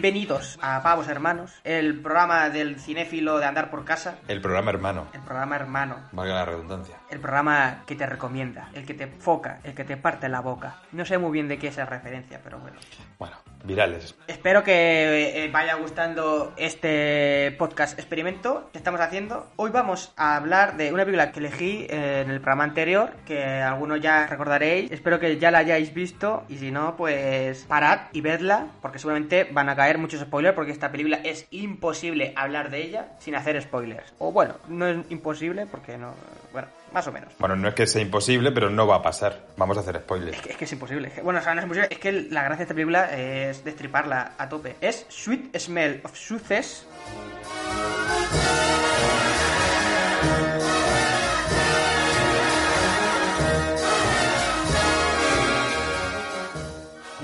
Bienvenidos a Pavos Hermanos, el programa del cinéfilo de andar por casa, El programa hermano, el programa hermano, valga la redundancia. el programa que te recomienda, el que te foca, el que te parte la boca. No sé muy bien de qué es esa referencia, pero bueno. Bueno, virales. Espero que eh, vaya gustando este podcast experimento que estamos haciendo. Hoy vamos a hablar de una película que elegí eh, en el programa anterior, que algunos ya recordaréis. Espero que ya la hayáis visto y si no, pues parad y vedla, porque seguramente van a caer muchos spoilers, porque esta película es imposible hablar de ella sin hacer spoilers. O bueno, no es imposible porque no... Bueno, más o menos. Bueno, no es que sea imposible, pero no va a pasar. Vamos a hacer spoilers. Es que, es que es imposible. Es que- Bueno, o sea, no es imposible. Es que la gracia de esta película es destriparla a tope. Es Sweet Smell of Success.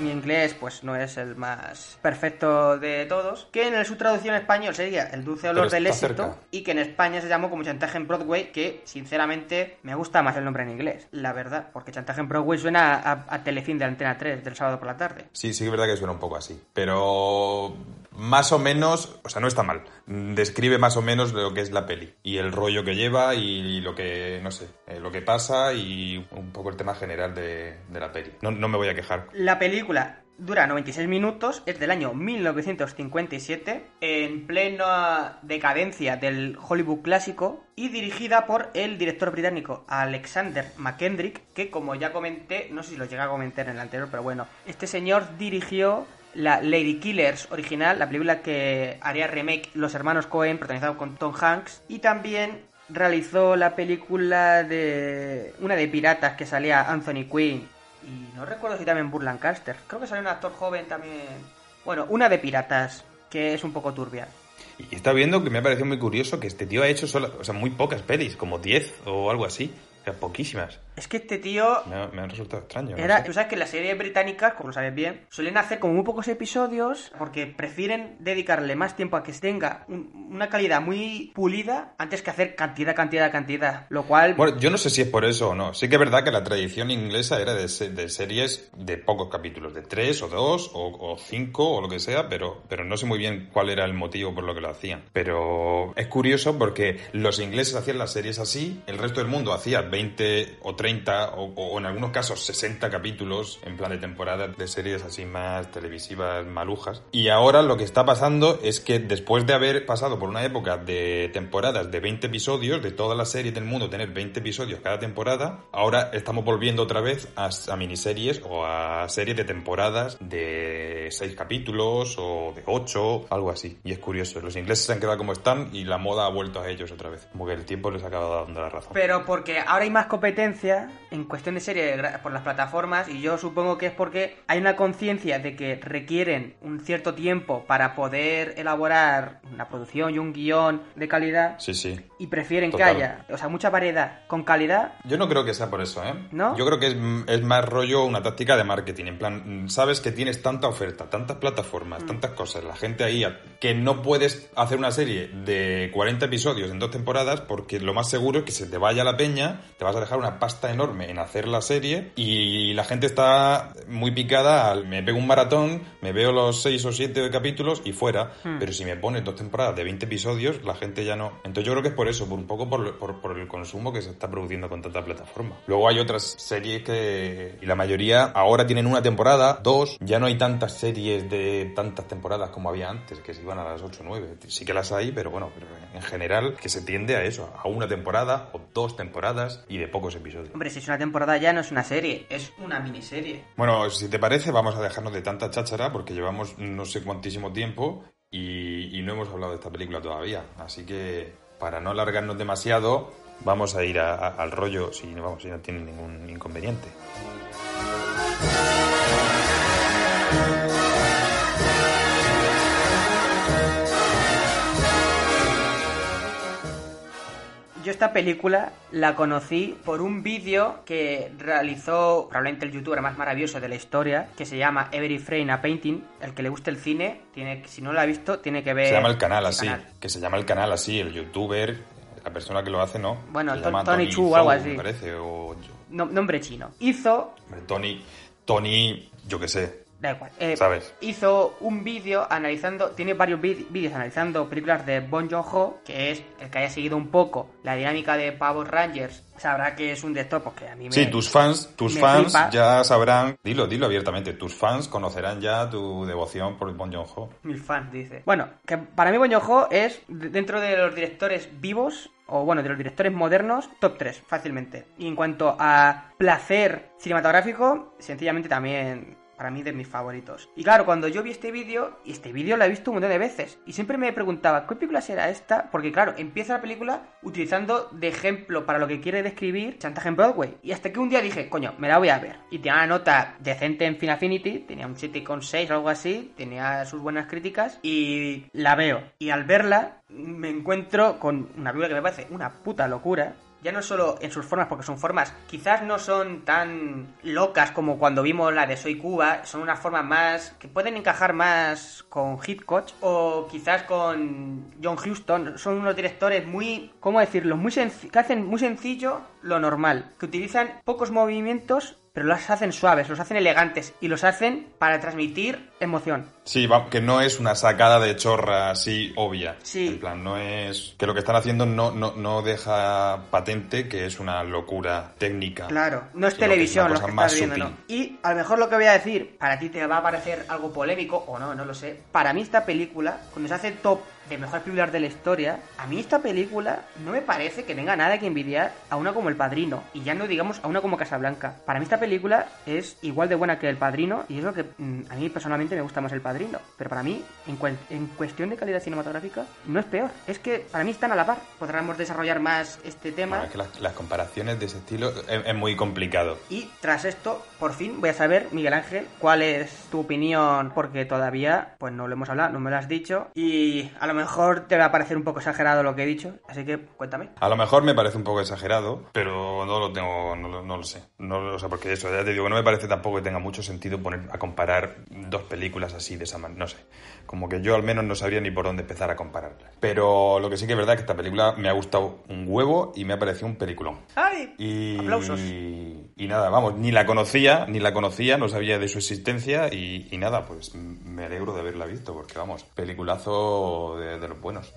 Mi inglés, pues, no es el más perfecto de todos. Que en su traducción en español sería El dulce olor del éxito. cerca. Y que en España se llamó como Chantaje en Broadway. Que, sinceramente, me gusta más el nombre en inglés. La verdad. Porque Chantaje en Broadway suena a, a Telefilm de Antena 3 del sábado por la tarde. Sí, sí que es verdad que suena un poco así. Pero más o menos, o sea, no está mal. Describe más o menos lo que es la peli. Y el rollo que lleva y lo que, no sé, eh, lo que pasa y un poco el tema general de, la peli. No, no me voy a quejar. La película dura 96 minutos, es del año 1957, en plena decadencia del Hollywood clásico y dirigida por el director británico Alexander McKendrick, que como ya comenté, no sé si lo llegué a comentar en el anterior, pero bueno, este señor dirigió la Lady Killers original, la película que haría remake Los Hermanos Cohen, protagonizado con Tom Hanks, y también realizó la película de una de piratas que salía Anthony Quinn y no recuerdo si también Burt Lancaster. Creo que salió un actor joven también. Bueno, una de piratas, que es un poco turbia. Y está viendo que me ha parecido muy curioso que este tío ha hecho solo, o sea, muy pocas pelis, como 10 o algo así. O poquísimas. Es que este tío Me ha, me ha resultado extraño. no Era, sé. tú sabes que las series británicas, como lo sabes bien, suelen hacer como muy pocos episodios porque prefieren dedicarle más tiempo a que tenga un- una calidad muy pulida antes que hacer cantidad, cantidad, cantidad. Lo cual, Bueno, yo no sé si es por eso o no. Sí que es verdad que la tradición inglesa era de series de pocos capítulos, de tres o dos o, o cinco o lo que sea, pero, pero no sé muy bien cuál era el motivo por lo que lo hacían. Pero es curioso porque los ingleses hacían las series así, el resto del mundo hacía 20 o 30 o, o en algunos casos 60 capítulos en plan de temporada de series así más televisivas malujas. Y ahora lo que está pasando es que después de haber pasado por una época de temporadas de 20 episodios, de todas las series del mundo tener 20 episodios cada temporada, ahora estamos volviendo otra vez a, a miniseries o a series de temporadas de 6 capítulos o de 8, algo así. Y es curioso, los ingleses se han quedado como están y la moda ha vuelto a ellos otra vez. Como que el tiempo les ha acabado dando la razón. Pero porque ahora hay más competencia en cuestión de serie por las plataformas y yo supongo que es porque hay una conciencia de que requieren un cierto tiempo para poder elaborar una producción y un guion de calidad Sí, sí. y prefieren Total. que haya, o sea, mucha variedad con calidad. Yo no creo que sea por eso, ¿eh? ¿No? Yo creo que es, es más rollo una táctica de marketing. En plan, mm, sabes que tienes tanta oferta, tantas plataformas, tantas cosas, la gente ahí, a- que no puedes hacer una serie de 40 episodios en dos temporadas porque lo más seguro es que se te vaya la peña, te vas a dejar una pasta pasta enorme en hacer la serie y la gente está muy picada al me pego un maratón, me veo los seis o siete capítulos y fuera. Hmm. Pero si me pones dos temporadas de 20 episodios, la gente ya no. Entonces yo creo que es por eso, por un poco por, por- por el consumo que se está produciendo con tanta plataforma. Luego hay otras series que, y la mayoría ahora tienen una temporada, dos, ya no hay tantas series de tantas temporadas como había antes, que se iban a las 8 o 9. Sí que las hay, pero bueno, pero en general que se tiende a eso, a una temporada o dos temporadas y de pocos episodios. Hombre, si es una temporada ya no es una serie, es una miniserie. Bueno, si te parece, vamos a dejarnos de tanta cháchara porque llevamos no sé cuantísimo tiempo y, no hemos hablado de esta película todavía. Así que, para no alargarnos demasiado, vamos a ir al rollo si, no- vamos, si no tiene ningún inconveniente. Yo esta película la conocí por un vídeo que realizó probablemente el youtuber más maravilloso de la historia, que se llama Every Frame a Painting. El que le guste el cine, tiene, si no lo ha visto, tiene que ver... Se llama el canal así, canal. que se llama el canal así, el youtuber, la persona que lo hace, ¿no? Bueno, Tony Chu o algo así. Me parece, o... No- nombre chino. Hizo Tony, Tony, yo qué sé, Da igual. Eh, ¿Sabes? Hizo un vídeo analizando, tiene varios vídeos analizando películas de Bon Joon-ho, que es el que haya seguido un poco la dinámica de Power Rangers, sabrá que es un director porque a mí me... Sí, tus fans, tus fans flipa. ya sabrán, dilo, dilo abiertamente, tus fans conocerán ya tu devoción por Bon Joon-ho. Mil fans, dice. Bueno, que para mí Bon Joon-ho es, de- dentro de los directores vivos, o bueno, de los directores modernos, top 3, fácilmente. Y en cuanto a placer cinematográfico, sencillamente también para mí de mis favoritos. Y claro, cuando yo vi este vídeo, y este vídeo lo he visto un montón de veces, y siempre me preguntaba, ¿qué película será esta? Porque claro, empieza la película utilizando de ejemplo para lo que quiere describir chantaje en Broadway. Y hasta que un día dije, coño, me la voy a ver. Y tenía una nota decente en Film Affinity, tenía un 7,6 o algo así, tenía sus buenas críticas, y la veo. Y al verla, me encuentro con una película que me parece una puta locura, ya no solo en sus formas, porque son formas quizás no son tan locas como cuando vimos la de Soy Cuba, son unas formas más que pueden encajar más con Hitchcock o quizás con John Huston. Son unos directores muy, ¿cómo decirlo? Muy que hacen muy sencillo lo normal, que utilizan pocos movimientos pero los hacen suaves, los hacen elegantes y los hacen para transmitir emoción. Sí, que no es una sacada de chorra así obvia. Sí. En plan, no es... Que lo que están haciendo no, no, no deja patente que es una locura técnica. Claro, no es sino que televisión una lo que más estás viendo. Y a lo mejor lo que voy a decir, para ti te va a parecer algo polémico o no, no lo sé. Para mí esta película, cuando se hace top de mejores películas de la historia, a mí esta película no me parece que tenga nada que envidiar a una como El Padrino. Y ya no digamos a una como Casablanca. Para mí esta película es igual de buena que El Padrino y es lo que mm, a mí personalmente me gusta más El Padrino. Pero para mí, en, cuen- en cuestión de calidad cinematográfica, no es peor. Es que para mí están a la par. Podremos desarrollar más este tema. Bueno, es que las, las comparaciones de ese estilo es, es muy complicado. Y tras esto, por fin voy a saber, Miguel Ángel, cuál es tu opinión, porque todavía, pues no lo hemos hablado, no me lo has dicho, y a lo mejor te va a parecer un poco exagerado lo que he dicho, así que cuéntame. A lo mejor me parece un poco exagerado, pero no lo tengo, no, lo- no lo sé. No lo sé, porque eso, ya te digo, no me parece tampoco que tenga mucho sentido poner a comparar dos películas así de esa manera. No sé. Como que yo al menos no sabría ni por dónde empezar a compararlas. Pero lo que sí que es verdad es que esta película me ha gustado un huevo y me ha parecido un peliculón. ¡Ay! Y, Aplausos. y nada, vamos, ni la conocía, ni la conocía, no sabía de su existencia y, y nada, pues me alegro de haberla visto, porque vamos, peliculazo de, de los buenos.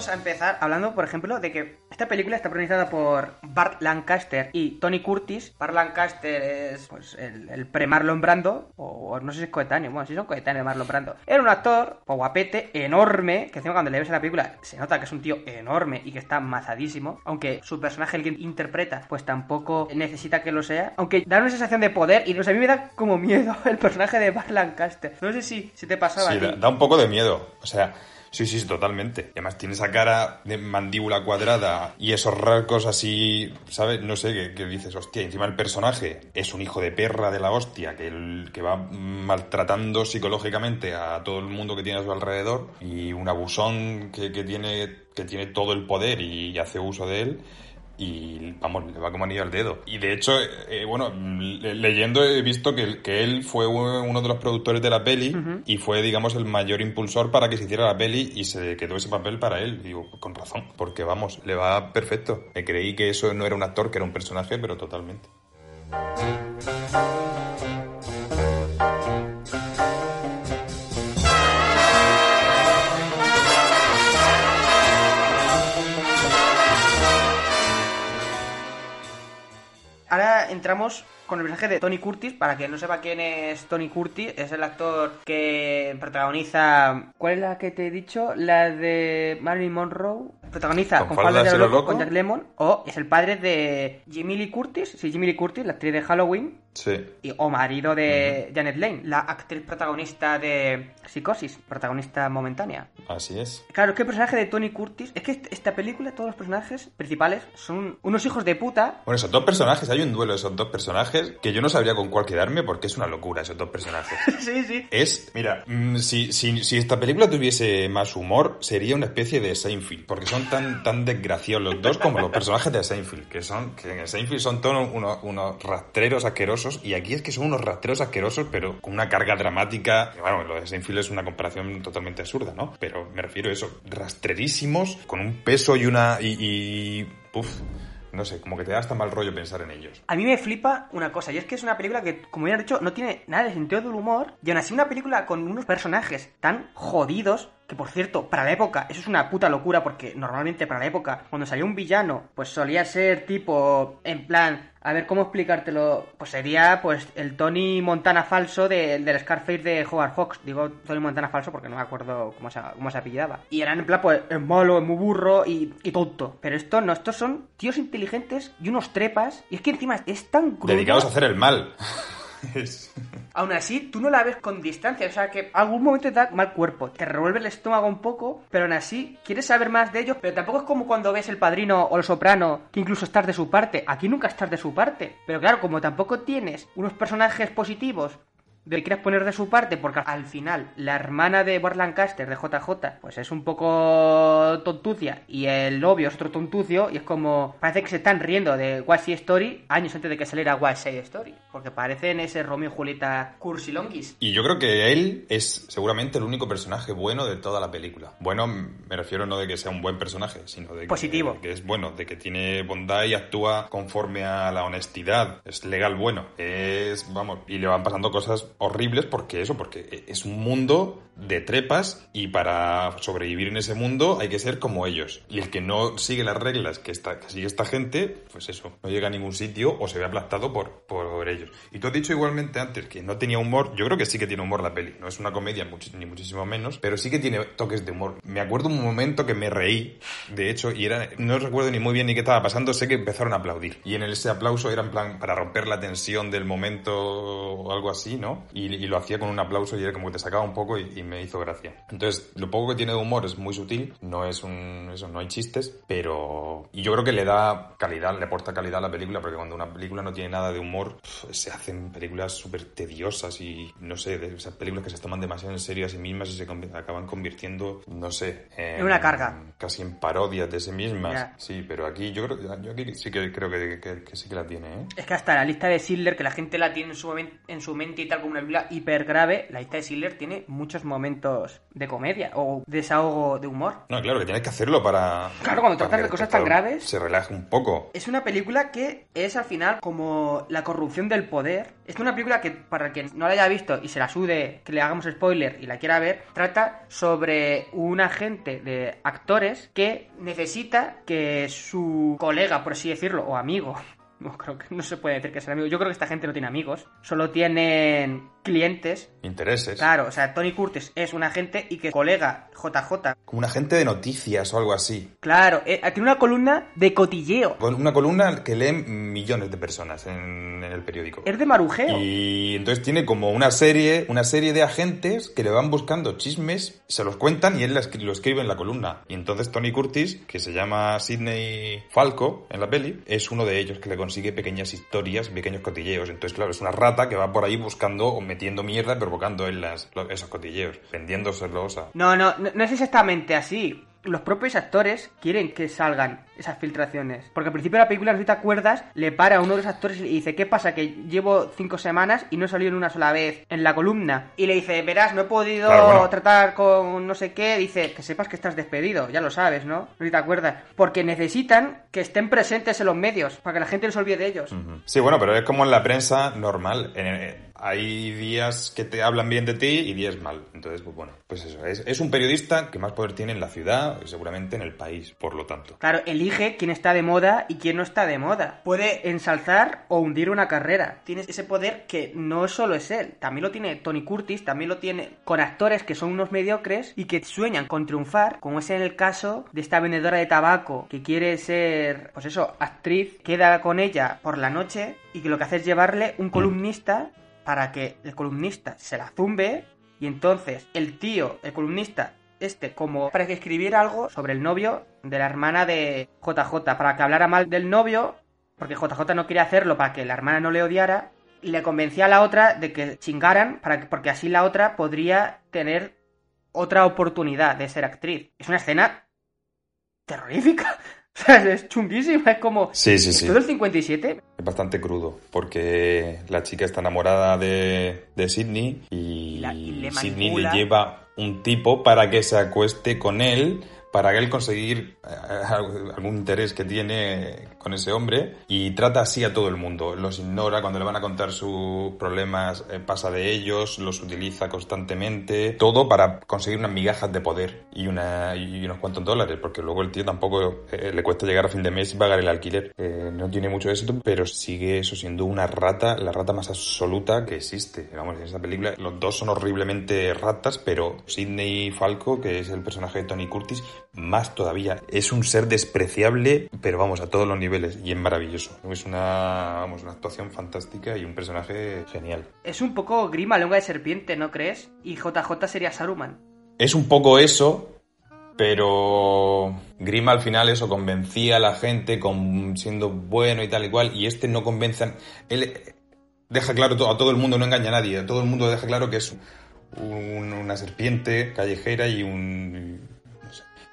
Vamos a empezar hablando, por ejemplo, de que esta película está protagonizada por Bart Lancaster y Tony Curtis. Bart Lancaster es pues el, el pre-Marlon Brando, o, o no sé si es coetáneo, bueno, si son coetáneos de Marlon Brando. Era un actor, pues guapete, enorme, que encima cuando le ves en la película se nota que es un tío enorme y que está mazadísimo, aunque su personaje, el que interpreta, pues tampoco necesita que lo sea, aunque da una sensación de poder y no sé, a mí me da como miedo el personaje de Bart Lancaster. No sé si, si te pasaba Sí, a ti. da, da un poco de miedo. O sea, sí, sí, totalmente. Además tiene esa cara de mandíbula cuadrada y esos rasgos así, ¿sabes? No sé, que, dices, hostia, encima el personaje es un hijo de perra de la hostia que, que va maltratando psicológicamente a todo el mundo que tiene a su alrededor y un abusón que, que tiene, que tiene todo el poder y hace uso de él. Y vamos, le va como anillo al dedo. Y de hecho, eh, bueno, le- leyendo he visto que, que él fue uno de los productores de la peli y fue, digamos, el mayor impulsor para que se hiciera la peli y se quedó ese papel para él. Digo, con razón, porque vamos, le va perfecto. Me creí que eso no era un actor, que era un personaje, pero totalmente. Entramos con el personaje de Tony Curtis. Para quien no sepa quién es Tony Curtis, es el actor que protagoniza. ¿Cuál es la que te he dicho? La de Marilyn Monroe. Protagoniza ¿Con con, falda de de lo lo loco loco? con Jack Lemmon. O es el padre de Jimmy Lee Curtis. Sí, Jimmy Lee Curtis, la actriz de Halloween. Sí. y- o marido de Janet Lane, la actriz protagonista de Psicosis, protagonista momentánea. Así es. Claro, es que el personaje de Tony Curtis, es que est- esta película, todos los personajes principales son unos hijos de puta. Bueno, esos dos personajes, hay un duelo de esos dos personajes que yo no sabría con cuál quedarme porque es una locura esos dos personajes. sí, sí. Es, mira, mm, si, si, si esta película tuviese más humor, sería una especie de Seinfeld, porque son tan, tan desgraciados los dos como los personajes de Seinfeld, que son, que en Seinfeld son todos unos, unos rastreros asquerosos, y aquí es que son unos rastreros asquerosos, pero con una carga dramática, que, bueno, lo de Seinfeld es una comparación totalmente absurda, ¿no? Pero me refiero a eso, rastrerísimos, con un peso y una, y, y uf, no sé, como que te da hasta mal rollo pensar en ellos. A mí me flipa una cosa, y es que es una película que, como ya he dicho, no tiene nada de sentido del humor, y aún así una película con unos personajes tan jodidos, que por cierto, para la época, eso es una puta locura, porque normalmente para la época, cuando salía un villano, pues solía ser tipo, en plan, a ver cómo explicártelo, pues sería pues el Tony Montana falso de- del Scarface de Howard Hawks, digo Tony Montana falso porque no me acuerdo cómo se, cómo se apellidaba. Y eran en plan, pues, es malo, es muy burro y, y tonto. Pero estos no, estos son tíos inteligentes y unos trepas, y es que encima es tan crudo. Dedicados a hacer el mal. Es- Aún así, tú no la ves con distancia, o sea que algún momento te da mal cuerpo, te revuelve el estómago un poco, pero aún así quieres saber más de ellos, pero tampoco es como cuando ves El Padrino o El Soprano, que incluso estás de su parte, aquí nunca estás de su parte. Pero claro, como tampoco tienes unos personajes positivos de quieras poner de su parte, porque al final la hermana de Bart Lancaster, de JJ, pues es un poco tontucia y el novio es otro tontucio y es como, parece que se están riendo de Side Story años antes de que saliera Side Story, porque parecen ese Romeo y Julieta cursilonguis. Y yo creo que él es seguramente el único personaje bueno de toda la película. Bueno, me refiero no de que sea un buen personaje, sino de que, Positivo. que es bueno, de que tiene bondad y actúa conforme a la honestidad. Es legal bueno. Es, vamos, y le van pasando cosas horribles porque eso, porque es un mundo de trepas y para sobrevivir en ese mundo hay que ser como ellos. Y el que no sigue las reglas que, esta, que sigue esta gente, pues eso, no llega a ningún sitio o se ve aplastado por, por ellos. Y tú has dicho igualmente antes que no tenía humor, yo creo que sí que tiene humor la peli, no es una comedia ni muchísimo menos, pero sí que tiene toques de humor. Me acuerdo un momento que me reí, de hecho, y era, no recuerdo ni muy bien ni qué estaba pasando, sé que empezaron a aplaudir. Y en ese aplauso era en plan para romper la tensión del momento o algo así, ¿no? Y, lo hacía con un aplauso y era como que te sacaba un poco y, y me hizo gracia. Entonces, lo poco que tiene de humor es muy sutil, no es un, eso, no hay chistes, pero, y yo creo que le da calidad, le aporta calidad a la película, porque cuando una película no tiene nada de humor, se hacen películas súper tediosas y, no sé, de esas películas que se toman demasiado en serio a sí mismas y se conv- acaban convirtiendo, no sé, En una carga. Casi en parodias de sí mismas. Ya. Sí, pero aquí yo creo que yo aquí sí que creo que, que- que sí que la tiene, ¿eh? Es que hasta la lista de Sidler, que la gente la tiene en su, en su mente y tal como una película hiper grave, la lista de Sidler tiene muchos momentos de comedia o desahogo de humor. No, claro, que tienes que hacerlo para... Claro, cuando tratas de cosas tan graves. Se relaje un poco. Es una película que es al final como la corrupción del poder. Es una película que, para quien no la haya visto y se la sude, que le hagamos spoiler y la quiera ver, trata sobre un agente de actores que necesita que su colega, por así decirlo, o amigo, no creo que no se puede decir que sea amigo, yo creo que esta gente no tiene amigos, solo tienen clientes. Intereses. Claro, o sea, Tony Curtis es un agente y que colega JJ, Como un agente de noticias o algo así. claro, eh, tiene una columna de cotilleo. Una columna que leen millones de personas en, en el periódico. Es de marujeo. Y entonces tiene como una serie, una serie de agentes que le van buscando chismes, se los cuentan y él lo escribe en la columna. Y entonces Tony Curtis, que se llama Sidney Falco en la peli, es uno de ellos que le consigue pequeñas historias, pequeños cotilleos. Entonces, claro, es una rata que va por ahí buscando metiendo mierda y provocando en las, lo- esos cotilleos, vendiéndoselos a... No, no, no, no es exactamente así. los propios actores quieren que salgan esas filtraciones. Porque al principio de la película, si te acuerdas, le para a uno de los actores y dice, ¿qué pasa? Que llevo cinco semanas y no he salido en una sola vez en la columna. Y le dice, verás, no he podido Claro, bueno. tratar con no sé qué. Dice, que sepas que estás despedido, ya lo sabes, ¿no? No si te acuerdas. Porque necesitan que estén presentes en los medios, para que la gente no se olvide de ellos. Sí, bueno, pero es como en la prensa normal. En- hay días que te hablan bien de ti y días mal. Entonces, pues bueno, pues eso. Es, es un periodista que más poder tiene en la ciudad y seguramente en el país, por lo tanto. Claro, elige quién está de moda y quién no está de moda. Puede ensalzar o hundir una carrera. Tienes ese poder que no solo es él, también lo tiene Tony Curtis, también lo tiene con actores que son unos mediocres y que sueñan con triunfar, como es en el caso de esta vendedora de tabaco que quiere ser, pues eso, actriz, queda con ella por la noche y que lo que hace es llevarle un columnista para que el columnista se la zumbe y entonces el tío, el columnista, este, como para que escribiera algo sobre el novio de la hermana de JJ, para que hablara mal del novio, porque JJ no quería hacerlo para que la hermana no le odiara, y le convencía a la otra de que chingaran, para que, porque así la otra podría tener otra oportunidad de ser actriz. Es una escena terrorífica. Es chunguísima, es como... Sí, sí, sí. ¿Todo el 57? Es bastante crudo, porque la chica está enamorada de, de Sidney y, Y la- y le Sidney le lleva un tipo para que se acueste con él, para él conseguir eh, algún interés que tiene con ese hombre y trata así a todo el mundo. Los ignora, cuando le van a contar sus problemas eh, pasa de ellos, los utiliza constantemente, todo para conseguir unas migajas de poder y, una, y unos cuantos dólares, porque luego el tío tampoco eh, le cuesta llegar a fin de mes y pagar el alquiler. Eh, no tiene mucho éxito, pero sigue eso siendo una rata, la rata más absoluta que existe. Vamos, en esa película los dos son horriblemente ratas, pero Sidney Falco, que es el personaje de Tony Curtis, más todavía. Es un ser despreciable, pero vamos, a todos los niveles, y es maravilloso. Es una, vamos, una actuación fantástica y un personaje genial. Es un poco grima, lengua de serpiente, ¿no crees? Y JJ sería Saruman. Es un poco eso, pero Grima al final eso convencía a la gente con siendo bueno y tal y cual, y este no convence a... Él deja claro a todo el mundo, no engaña a nadie, a todo el mundo deja claro que es un- una serpiente callejera y un,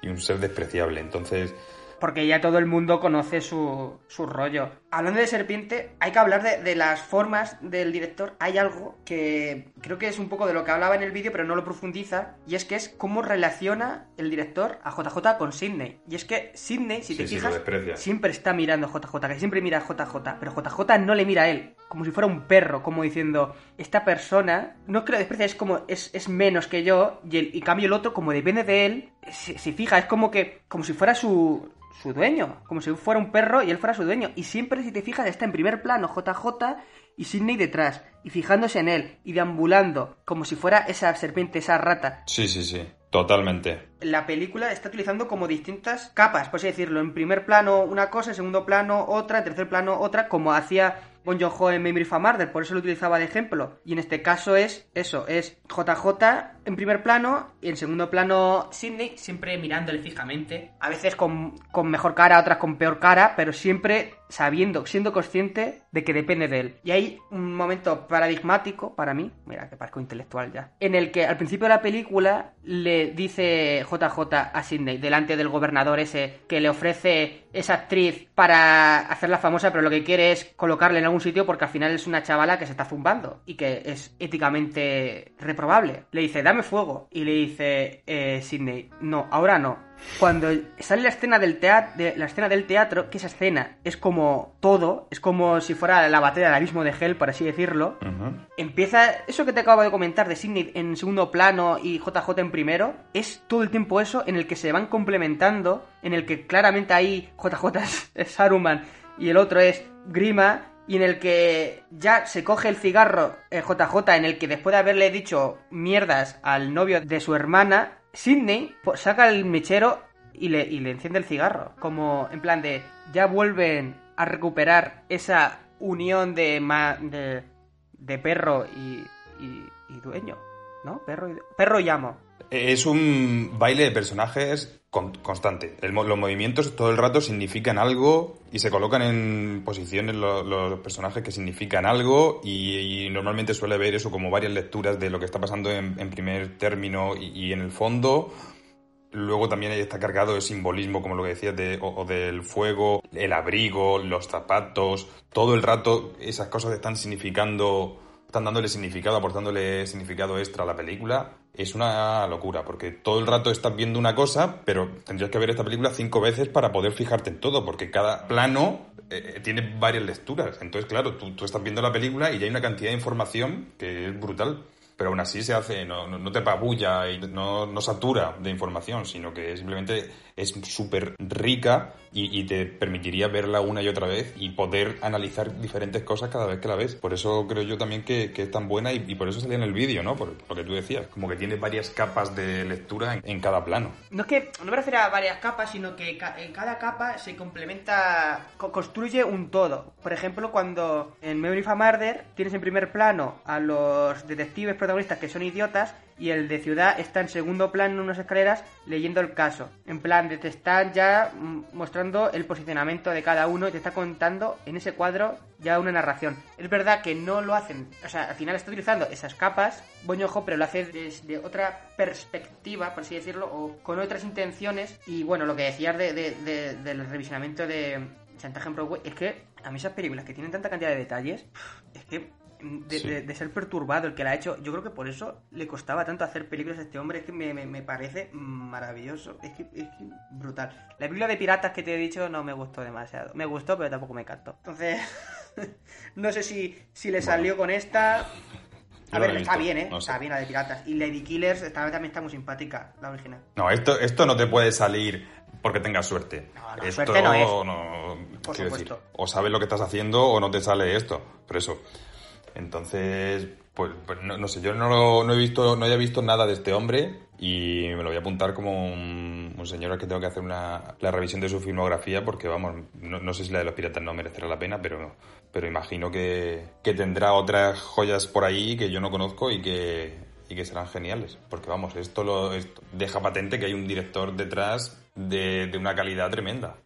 y un ser despreciable. Entonces, Porque ya todo el mundo conoce su, su rollo. Hablando de serpiente, hay que hablar de, de las formas del director. Hay algo que creo que es un poco de lo que hablaba en el vídeo, pero no lo profundiza. Y es que es cómo relaciona el director a JJ con Sidney. Y es que Sidney, si te sí, fijas, siempre está mirando a JJ, que siempre mira a JJ. Pero JJ no le mira a él. Como si fuera un perro, como diciendo, esta persona, no creo desprecia, es como, es, es menos que yo. Y, el, y cambio el otro, como depende de él, si, si fija, es como que, como si fuera su, su dueño, como si fuera un perro y él fuera su dueño. Y siempre, si te fijas, está en primer plano JJ y Sidney detrás, y fijándose en él, y deambulando, como si fuera esa serpiente, esa rata. sí, sí, sí, totalmente. La película está utilizando como distintas capas, por así decirlo. En primer plano una cosa, en segundo plano otra, en tercer plano otra, como hacía Bon Joon-ho en Memory of a Murder, por eso lo utilizaba de ejemplo. Y en este caso es eso, es JJ en primer plano y en segundo plano Sidney, siempre mirándole fijamente. A veces con, con mejor cara, otras con peor cara, pero siempre sabiendo, siendo consciente de que depende de él. Y hay un momento paradigmático para mí, mira que parezco intelectual ya, en el que al principio de la película le dice JJ a Sidney delante del gobernador ese que le ofrece esa actriz para hacerla famosa, pero lo que quiere es colocarle en algún sitio porque al final es una chavala que se está zumbando y que es éticamente reprobable. Le dice, dame fuego. Y le dice eh, Sidney, no, ahora no. Cuando sale la escena del teatro, de, la escena del teatro, que esa escena es como todo, es como si fuera la batalla del abismo de Hell, por así decirlo, empieza eso que te acabo de comentar de Sidney en segundo plano y JJ en primero, es todo el tiempo eso en el que se van complementando, en el que claramente ahí JJ es, es Saruman y el otro es Grima, y en el que ya se coge el cigarro eh, JJ, en el que después de haberle dicho mierdas al novio de su hermana, Sidney pues, saca el mechero y le, y le enciende el cigarro. Como en plan de, ya vuelven a recuperar esa unión de, ma- de, de perro y, y, y dueño, ¿no? Perro y, perro y amo. Es un baile de personajes con- constante. El los movimientos todo el rato significan algo y se colocan en posiciones lo- los personajes que significan algo y, normalmente suele haber eso como varias lecturas de lo que está pasando en, primer término y, en el fondo. Luego también está cargado de simbolismo, como lo que decías, de, o del fuego, el abrigo, los zapatos. Todo el rato esas cosas están significando, están dándole significado, aportándole significado extra a la película. Es una locura, porque todo el rato estás viendo una cosa, pero tendrías que ver esta película cinco veces para poder fijarte en todo, porque cada plano eh, tiene varias lecturas. Entonces, claro, tú, tú estás viendo la película y ya hay una cantidad de información que es brutal pero aún así se hace, no, no, no te pabulla y no, no, satura de información, sino que simplemente es súper rica y, te permitiría verla una y otra vez y poder analizar diferentes cosas cada vez que la ves. Por eso creo yo también que, es tan buena y, por eso salía en el vídeo, ¿no? Por lo que tú decías, como que tiene varias capas de lectura en, cada plano. No es que, no me refiero a varias capas, sino que en cada capa se complementa, co construye un todo. Por ejemplo, cuando en Memory of a Murder tienes en primer plano a los detectives protagonistas que son idiotas y el de ciudad está en segundo plano en unas escaleras leyendo el caso. En plan, de te están ya mostrando el posicionamiento de cada uno y te está contando en ese cuadro ya una narración. Es verdad que no lo hacen, o sea, al final está utilizando esas capas, boñojo, pero lo hace desde otra perspectiva, por así decirlo, o con otras intenciones. Y bueno, lo que decías de, de, de, del revisionamiento de Chantaje en Broadway es que a mí esas películas que tienen tanta cantidad de detalles, es que de, sí. de, de, ser perturbado el que la ha hecho. Yo creo que por eso le costaba tanto hacer películas a este hombre. Es que me, me, me parece maravilloso. Es que, es que, brutal. La película de piratas que te he dicho no me gustó demasiado. Me gustó, pero tampoco me encantó. Entonces, no sé si, si le salió con esta. A ver, está bien, ¿eh? No sé. Está bien la de piratas. Y Lady Killers esta vez también está muy simpática, la original. No, esto, esto no te puede salir porque tengas suerte. No, no, esto suerte no es. No, Por supuesto. Decir, o sabes lo que estás haciendo o no te sale esto. Por eso. Entonces, pues, pues no, sé, yo no, lo, no he visto, no haya visto nada de este hombre y me lo voy a apuntar como un, un señor al que tengo que hacer una, la revisión de su filmografía porque, vamos, no, no, sé si la de los piratas no merecerá la pena, pero, pero imagino que, que tendrá otras joyas por ahí que yo no conozco y que, y que serán geniales. Porque, vamos, esto, lo, esto deja patente que hay un director detrás de, de una calidad tremenda.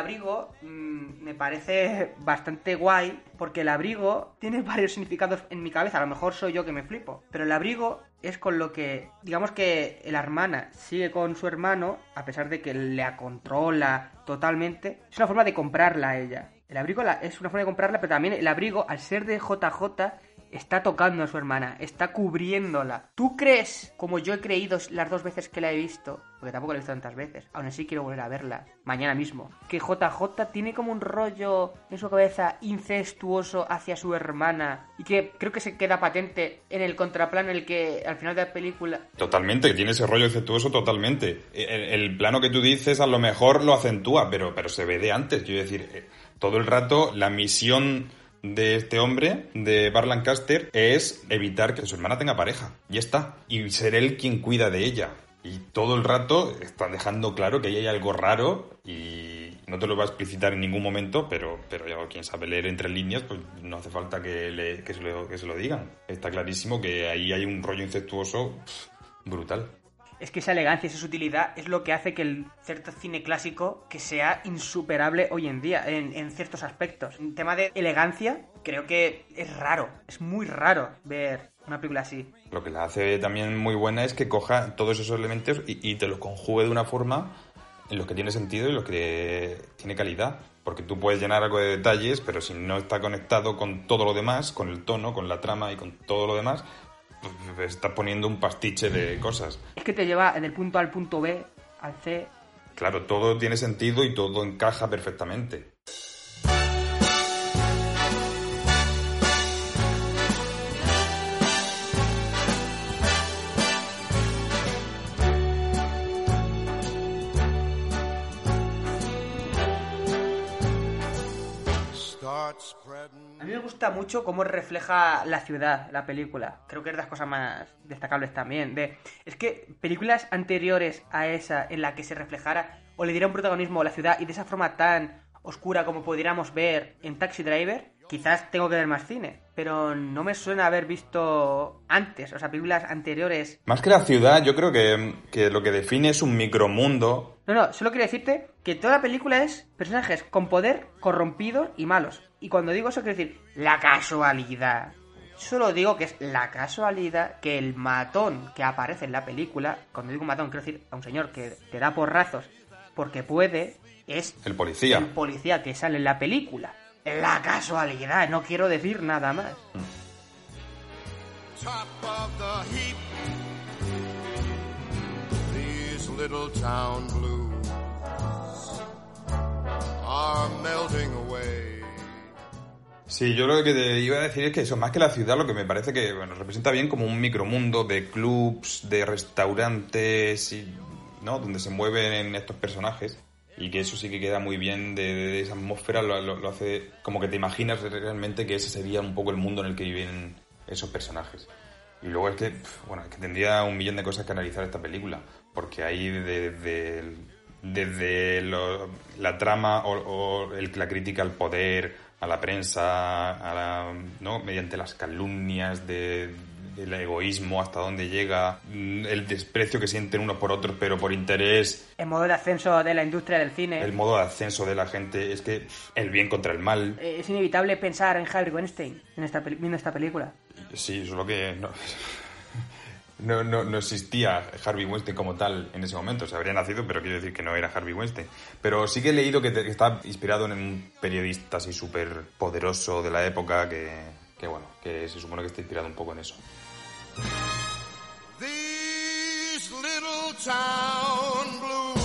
Abrigo mmm, me parece bastante guay porque el abrigo tiene varios significados en mi cabeza. A lo mejor soy yo que me flipo. Pero el abrigo es con lo que, digamos que la hermana sigue con su hermano a pesar de que la controla totalmente. Es una forma de comprarla a ella. El abrigo es una forma de comprarla, pero también el abrigo, al ser de JJ, está tocando a su hermana, está cubriéndola. ¿Tú crees, como yo he creído las dos veces que la he visto, porque tampoco la he visto tantas veces, aún así quiero volver a verla, mañana mismo, que JJ tiene como un rollo en su cabeza incestuoso hacia su hermana y que creo que se queda patente en el contraplano el que al final de la película... Totalmente, tiene ese rollo incestuoso totalmente. El, el, plano que tú dices a lo mejor lo acentúa, pero, pero se ve de antes, quiero decir, eh, todo el rato la misión de este hombre, de Bar Lancaster, es evitar que su hermana tenga pareja. Y está. Y ser él quien cuida de ella. Y todo el rato está dejando claro que ahí hay algo raro y no te lo va a explicitar en ningún momento, pero, pero ya quien sabe leer entre líneas, pues no hace falta que, le, que, se, lo, que se lo digan. Está clarísimo que ahí hay un rollo incestuoso brutal es que esa elegancia, esa sutilidad es lo que hace que el cierto cine clásico que sea insuperable hoy en día en, ciertos aspectos. En tema de elegancia, creo que es raro, es muy raro ver una película así. Lo que la hace también muy buena es que coja todos esos elementos y, y te los conjugue de una forma en los que tiene sentido y los que tiene calidad. Porque tú puedes llenar algo de detalles, pero si no está conectado con todo lo demás, con el tono, con la trama y con todo lo demás, está poniendo un pastiche de cosas. Es que te lleva del punto A al punto B, al C. Claro, todo tiene sentido y todo encaja perfectamente. A mí me gusta mucho cómo refleja la ciudad, la película. Creo que es de las cosas más destacables también. De, es que películas anteriores a esa en la que se reflejara o le diera un protagonismo a la ciudad y de esa forma tan oscura como pudiéramos ver en Taxi Driver, quizás tengo que ver más cine, pero no me suena haber visto antes, o sea, películas anteriores. Más que la ciudad, yo creo que, que lo que define es un micromundo. No, no, solo quiero decirte que toda la película es personajes con poder, corrompidos y malos. Y cuando digo eso quiero decir la casualidad. Solo digo que es la casualidad que el matón que aparece en la película, cuando digo matón quiero decir a un señor que te da porrazos porque puede, es El policía. el policía que sale en la película. La casualidad, no quiero decir nada más. top of the heap. These little town blues Sí, yo lo que te iba a decir es que eso, más que la ciudad, lo que me parece que bueno, representa bien como un micromundo de clubs, de restaurantes, y, ¿no? Donde se mueven estos personajes. Y que eso sí que queda muy bien de, esa atmósfera, lo, lo- hace como que te imaginas realmente que ese sería un poco el mundo en el que viven esos personajes. Y luego es que, bueno, es que tendría un millón de cosas que analizar esta película, porque hay desde desde lo- la trama o, o el- la crítica al poder, a la prensa, a la- ¿no? mediante las calumnias de, del egoísmo, hasta dónde llega, mm, el desprecio que sienten unos por otros, pero por interés, En modo de ascenso de la industria del cine. el modo de ascenso de la gente, es que el bien contra el mal. Eh, Es inevitable pensar en Harvey Weinstein en esta viendo esta película. Sí, solo que no, no, no, no existía Harvey Weinstein como tal en ese momento. Se habría nacido, pero quiero decir que no era Harvey Weinstein. Pero sí que he leído que, te- que está inspirado en un periodista así súper poderoso de la época que, que, bueno, que se supone que está inspirado un poco en eso. These little town blues.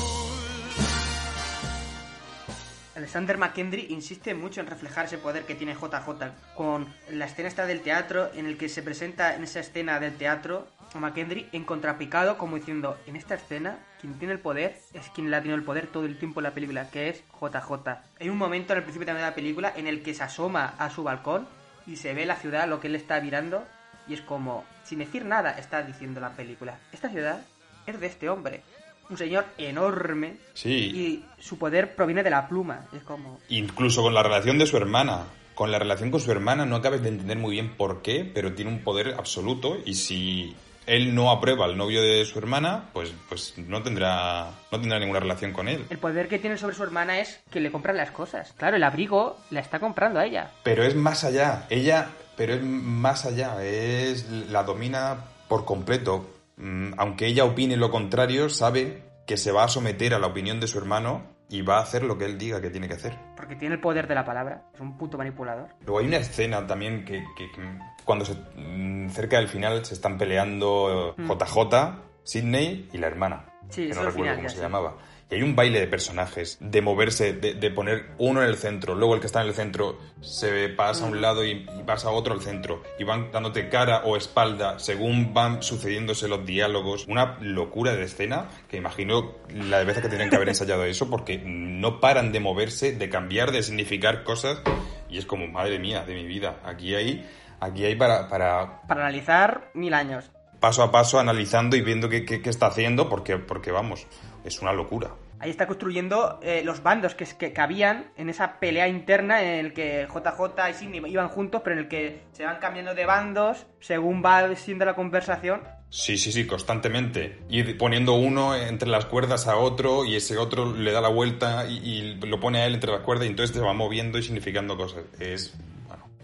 Alexander McKendry insiste mucho en reflejar ese poder que tiene JJ con la escena esta del teatro en el que se presenta en esa escena del teatro a McKendry en contrapicado como diciendo en esta escena quien tiene el poder es quien le ha tenido el poder todo el tiempo en la película que es JJ. Hay un momento en el principio también de la película en el que se asoma a su balcón y se ve la ciudad lo que él está mirando y es como sin decir nada está diciendo la película esta ciudad es de este hombre un señor enorme Sí, y su poder proviene de la pluma. Es como. incluso con la relación de su hermana. Con la relación con su hermana no acabas de entender muy bien por qué, pero tiene un poder absoluto y si él no aprueba al novio de su hermana, pues, pues no tendrá no tendrá ninguna relación con él. El poder que tiene sobre su hermana es que le compran las cosas. Claro, el abrigo la está comprando a ella. Pero es más allá, ella, pero es más allá, es la domina por completo. Mm, Aunque ella opine lo contrario, sabe que se va a someter a la opinión de su hermano y va a hacer lo que él diga que tiene que hacer. Porque tiene el poder de la palabra. Es un puto manipulador. Luego hay una escena también que, que- que cuando se, mm, cerca del final se están peleando Mm. JJ, Sidney y la hermana. Sí, que no recuerdo final cómo se sí. llamaba. Y hay un baile de personajes, de moverse, de, de poner uno en el centro, luego el que está en el centro se pasa a Mm. un lado y, y pasa a otro al centro, y van dándote cara o espalda según van sucediéndose los diálogos. Una locura de escena que imagino la de veces que tienen que haber ensayado eso porque no paran de moverse, de cambiar, de significar cosas, y es como, madre mía, de mi vida, aquí hay, aquí hay para, para Para analizar mil años. Paso a paso analizando y viendo qué, qué- qué está haciendo porque, porque vamos, es una locura. Ahí está construyendo eh, los bandos que, que, habían en esa pelea interna en el que JJ y Sidney iban juntos, pero en el que se van cambiando de bandos según va siendo la conversación. Sí, sí, sí, constantemente. Ir poniendo uno entre las cuerdas a otro y ese otro le da la vuelta y, y lo pone a él entre las cuerdas y entonces se va moviendo y significando cosas. Es,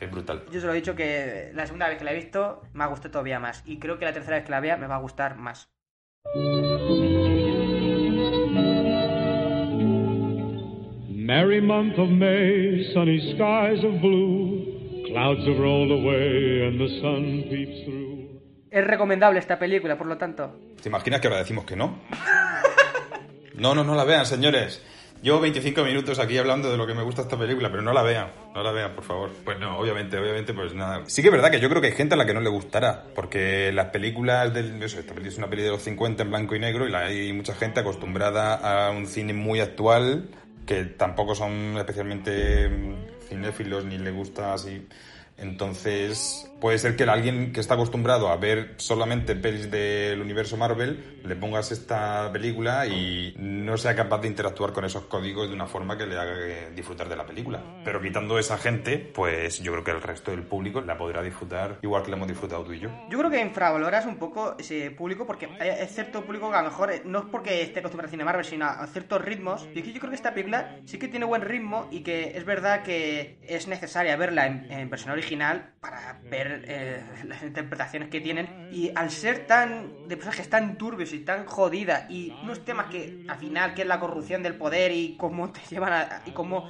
es brutal. Yo se lo he dicho que la segunda vez que la he visto me ha gustado todavía más. Y creo que la tercera vez que la vea me va a gustar más. Merry month of May, sunny skies of blue, clouds have rolled away and the sun peeps through. Es recomendable esta película, por lo tanto. ¿Te imaginas que ahora decimos que no? No, no, no la vean, señores. Llevo 25 minutos aquí hablando de lo que me gusta esta película, pero no la vean, no la vean, por favor. Pues no, obviamente, obviamente, pues nada. Sí que es verdad que yo creo que hay gente a la que no le gustará, porque las películas del... Eso, esta película es una peli de los 50 en blanco y negro y hay mucha gente acostumbrada a un cine muy actual, que tampoco son especialmente mm, cinéfilos ni le gusta así Entonces, puede ser que alguien que está acostumbrado a ver solamente pelis del universo Marvel le pongas esta película y no sea capaz de interactuar con esos códigos de una forma que le haga eh, disfrutar de la película. Pero quitando esa gente, pues yo creo que el resto del público la podrá disfrutar igual que la hemos disfrutado tú y yo. Yo creo que infravaloras un poco ese público porque hay cierto público que a lo mejor eh, no es porque esté acostumbrado al cine Marvel, sino a ciertos ritmos. Y es que yo creo que esta película sí que tiene buen ritmo y que es verdad que es necesaria verla en, en versión original para ver eh, las interpretaciones que tienen. Y al ser tan de personajes tan turbios y tan jodida y unos temas que al final que es la corrupción del poder y cómo te llevan a y cómo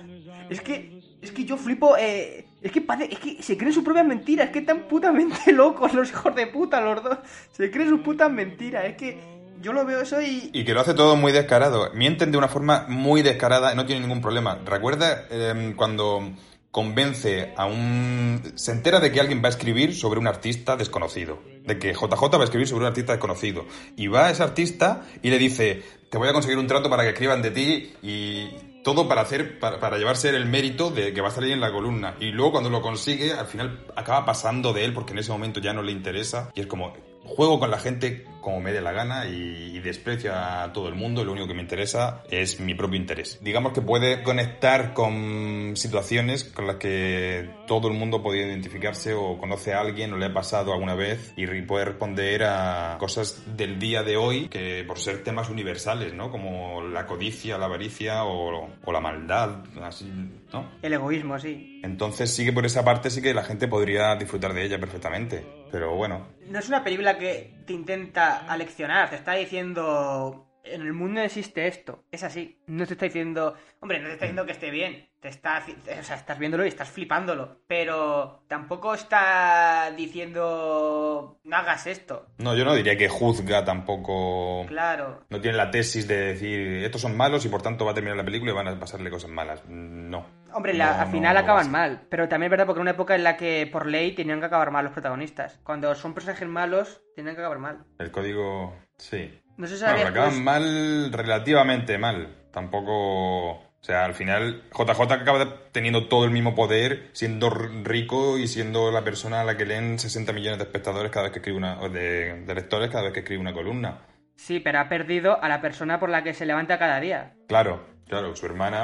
es que es que yo flipo eh, es que es que se creen sus propias mentiras, es que están putamente locos los hijos de puta los dos. Se creen sus putas mentiras, es que yo lo veo eso y Y que lo hace todo muy descarado. Mienten de una forma muy descarada no tiene ningún problema. ¿Recuerda eh, cuando convence a un... se entera de que alguien va a escribir sobre un artista desconocido? De que JJ va a escribir sobre un artista desconocido. Y va a ese artista y le dice, te voy a conseguir un trato para que escriban de ti y todo para hacer para, para llevarse el mérito de que va a salir en la columna y luego cuando lo consigue al final acaba pasando de él porque en ese momento ya no le interesa y es como juego con la gente como me dé la gana y, y desprecio a todo el mundo. Lo único que me interesa es mi propio interés. Digamos que puede conectar con situaciones con las que todo el mundo podría identificarse o conoce a alguien o le ha pasado alguna vez y puede responder a cosas del día de hoy que por ser temas universales no como la codicia la avaricia o, o la maldad así no el egoísmo, sí. entonces sí que por esa parte sí que la gente podría disfrutar de ella perfectamente. Pero bueno, No es una película que te intenta aleccionar, te está diciendo en el mundo existe esto, es así. No te está diciendo, hombre, no te está diciendo que esté bien, te está, o sea, estás viéndolo y estás flipándolo, pero tampoco está diciendo no hagas esto. no, yo no diría que juzga tampoco... Claro. No tiene la tesis de decir, estos son malos y por tanto va a terminar la película y van a pasarle cosas malas. No. Hombre, la- No, al final no acaban mal, pero también es verdad porque era una época en la que por ley tenían que acabar mal los protagonistas. Cuando son personajes malos, tienen que acabar mal. El código... Sí. No sé si Bueno, acaban mal, relativamente mal. Tampoco... O sea, al final JJ acaba teniendo todo el mismo poder, siendo rico y siendo la persona a la que leen 60 millones de espectadores cada vez que escribe una... o de, de lectores cada vez que escribe una columna. Sí, pero ha perdido a la persona por la que se levanta cada día. Claro, claro, su hermana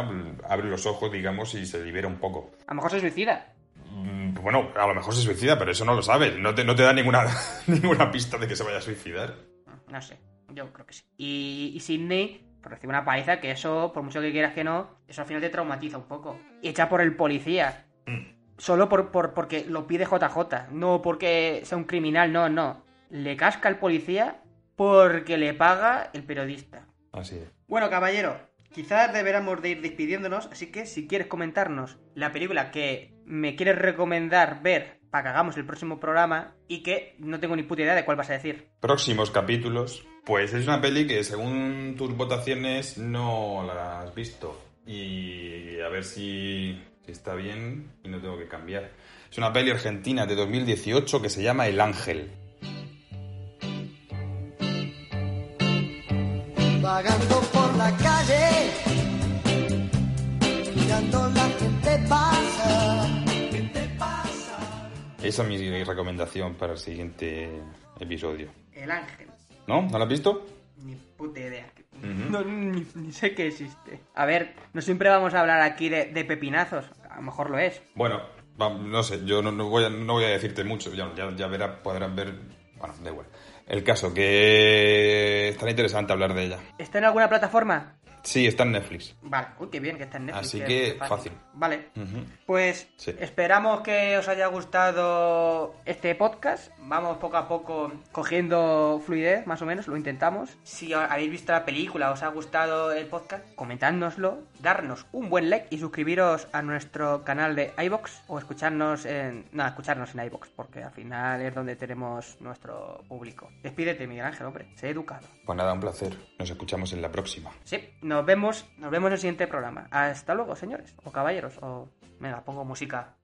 abre los ojos, digamos, y se libera un poco. A lo mejor se suicida. Mm, Bueno, a lo mejor se suicida, pero eso no lo sabes. No te, no te da ninguna, ninguna pista de que se vaya a suicidar. No sé, yo creo que sí. Y, y Sidney pues, recibe una paliza que eso, por mucho que quieras que no, eso al final te traumatiza un poco. Y echa por el policía. Solo por, por- porque lo pide JJ, no porque sea un criminal, no, no. Le casca el policía porque le paga el periodista. Así es. Bueno, caballero, quizás deberíamos de ir despidiéndonos, así que si quieres comentarnos la película que me quieres recomendar ver para que hagamos el próximo programa y que no tengo ni puta idea de cuál vas a decir. Próximos capítulos. Pues es una peli que según tus votaciones no la has visto. Y a ver si, si está bien y no tengo que cambiar. Es una peli argentina de 2018 que se llama El Ángel. Vagando por la calle, mirando la gente pasa. Esa es mi recomendación para el siguiente episodio. El ángel. ¿No? ¿No la has visto? Ni puta idea. No, ni, ni sé que existe. A ver, no siempre vamos a hablar aquí de, de pepinazos. A lo mejor lo es. Bueno, no sé, yo no, no voy, a, no voy a decirte mucho, ya, ya, ya verás, podrás ver... Bueno, da igual. El caso, que estará interesante hablar de ella. ¿Está en alguna plataforma? Sí, está en Netflix. Vale, uy, qué bien que está en Netflix. Así que fácil. Vale, pues Sí. esperamos que os haya gustado este podcast. Vamos poco a poco cogiendo fluidez, más o menos, lo intentamos. Si habéis visto la película, os ha gustado el podcast, comentádnoslo, darnos un buen like y suscribiros a nuestro canal de iBox o escucharnos en. No, escucharnos en iBox, porque al final es donde tenemos nuestro público. Despídete, Miguel Ángel, hombre, sé educado. Pues nada, un placer. Nos escuchamos en la próxima. Sí, nos vemos, nos vemos en el siguiente programa. Hasta luego, señores, o caballeros, o... Venga, pongo música.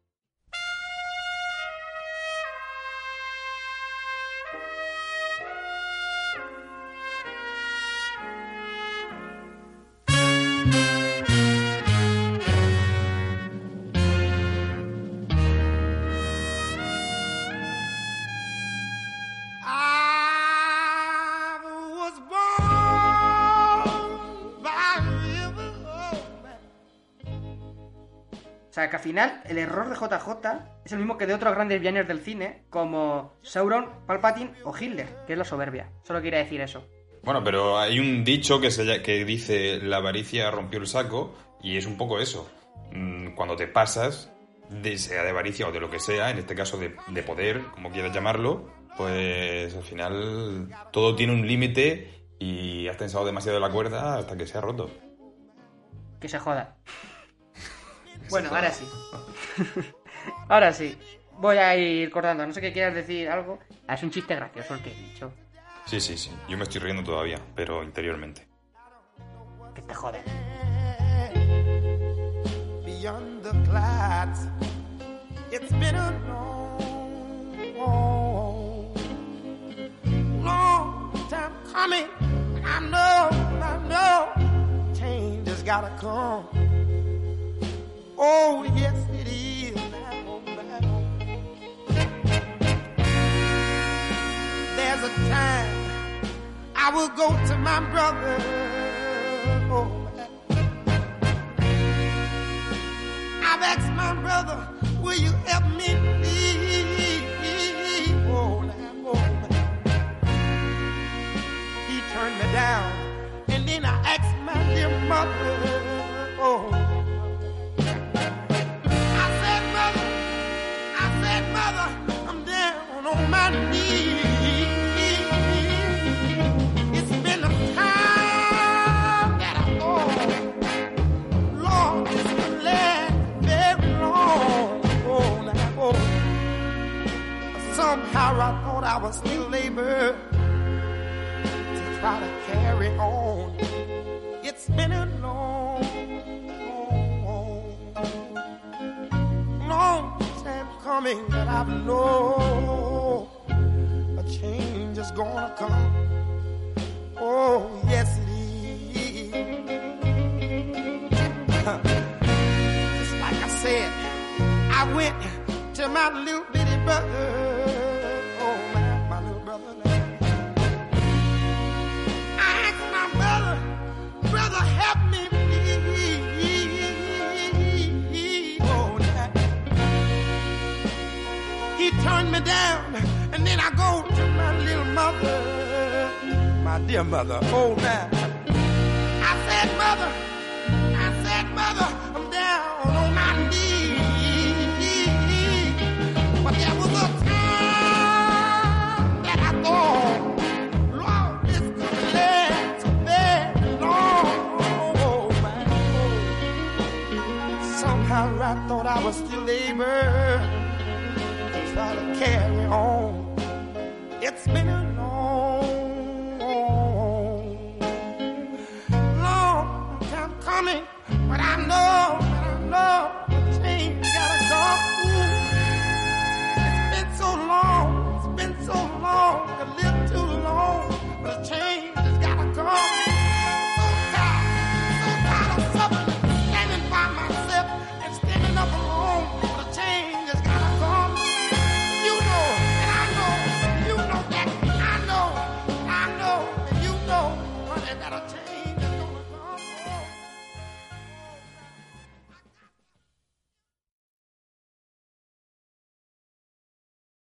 Final el error de JJ es el mismo que de otros grandes villanos del cine, como Sauron, Palpatine o Hitler, que es la soberbia. Solo quería decir eso. Bueno, pero hay un dicho que, se, que dice la avaricia rompió el saco y es un poco eso. Mm, Cuando te pasas, de, sea de avaricia o de lo que sea, en este caso de, de poder, como quieras llamarlo, pues al final todo tiene un límite y has tensado demasiado la cuerda hasta que se ha roto. Que se joda. Bueno, ahora sí. ahora sí. Voy a ir cortando. No sé qué quieras decir algo. Ah, es un chiste gracioso el que he dicho. Sí, sí, sí. Yo me estoy riendo todavía, pero interiormente. Que te joden. beyond the clouds. It's been a long, long time coming. I know, I know, change has gotta come. Oh, yes, it is. There's a time I will go to my brother. Oh, I've asked my brother, will you help me? Oh, oh, He turned me down, and then I asked my dear mother, oh. I thought I was still able to try to carry on. It's been a long, long time coming that I've known a change is gonna come. Oh, yes it is. Just like I said, I went to my little bitty brother. Down, and then I go to my little mother, my dear mother. Oh, now. I said, mother, I said, mother, I'm down on my knees. But there was a time that I thought, Lord, this could last very long. Somehow I thought I was still able care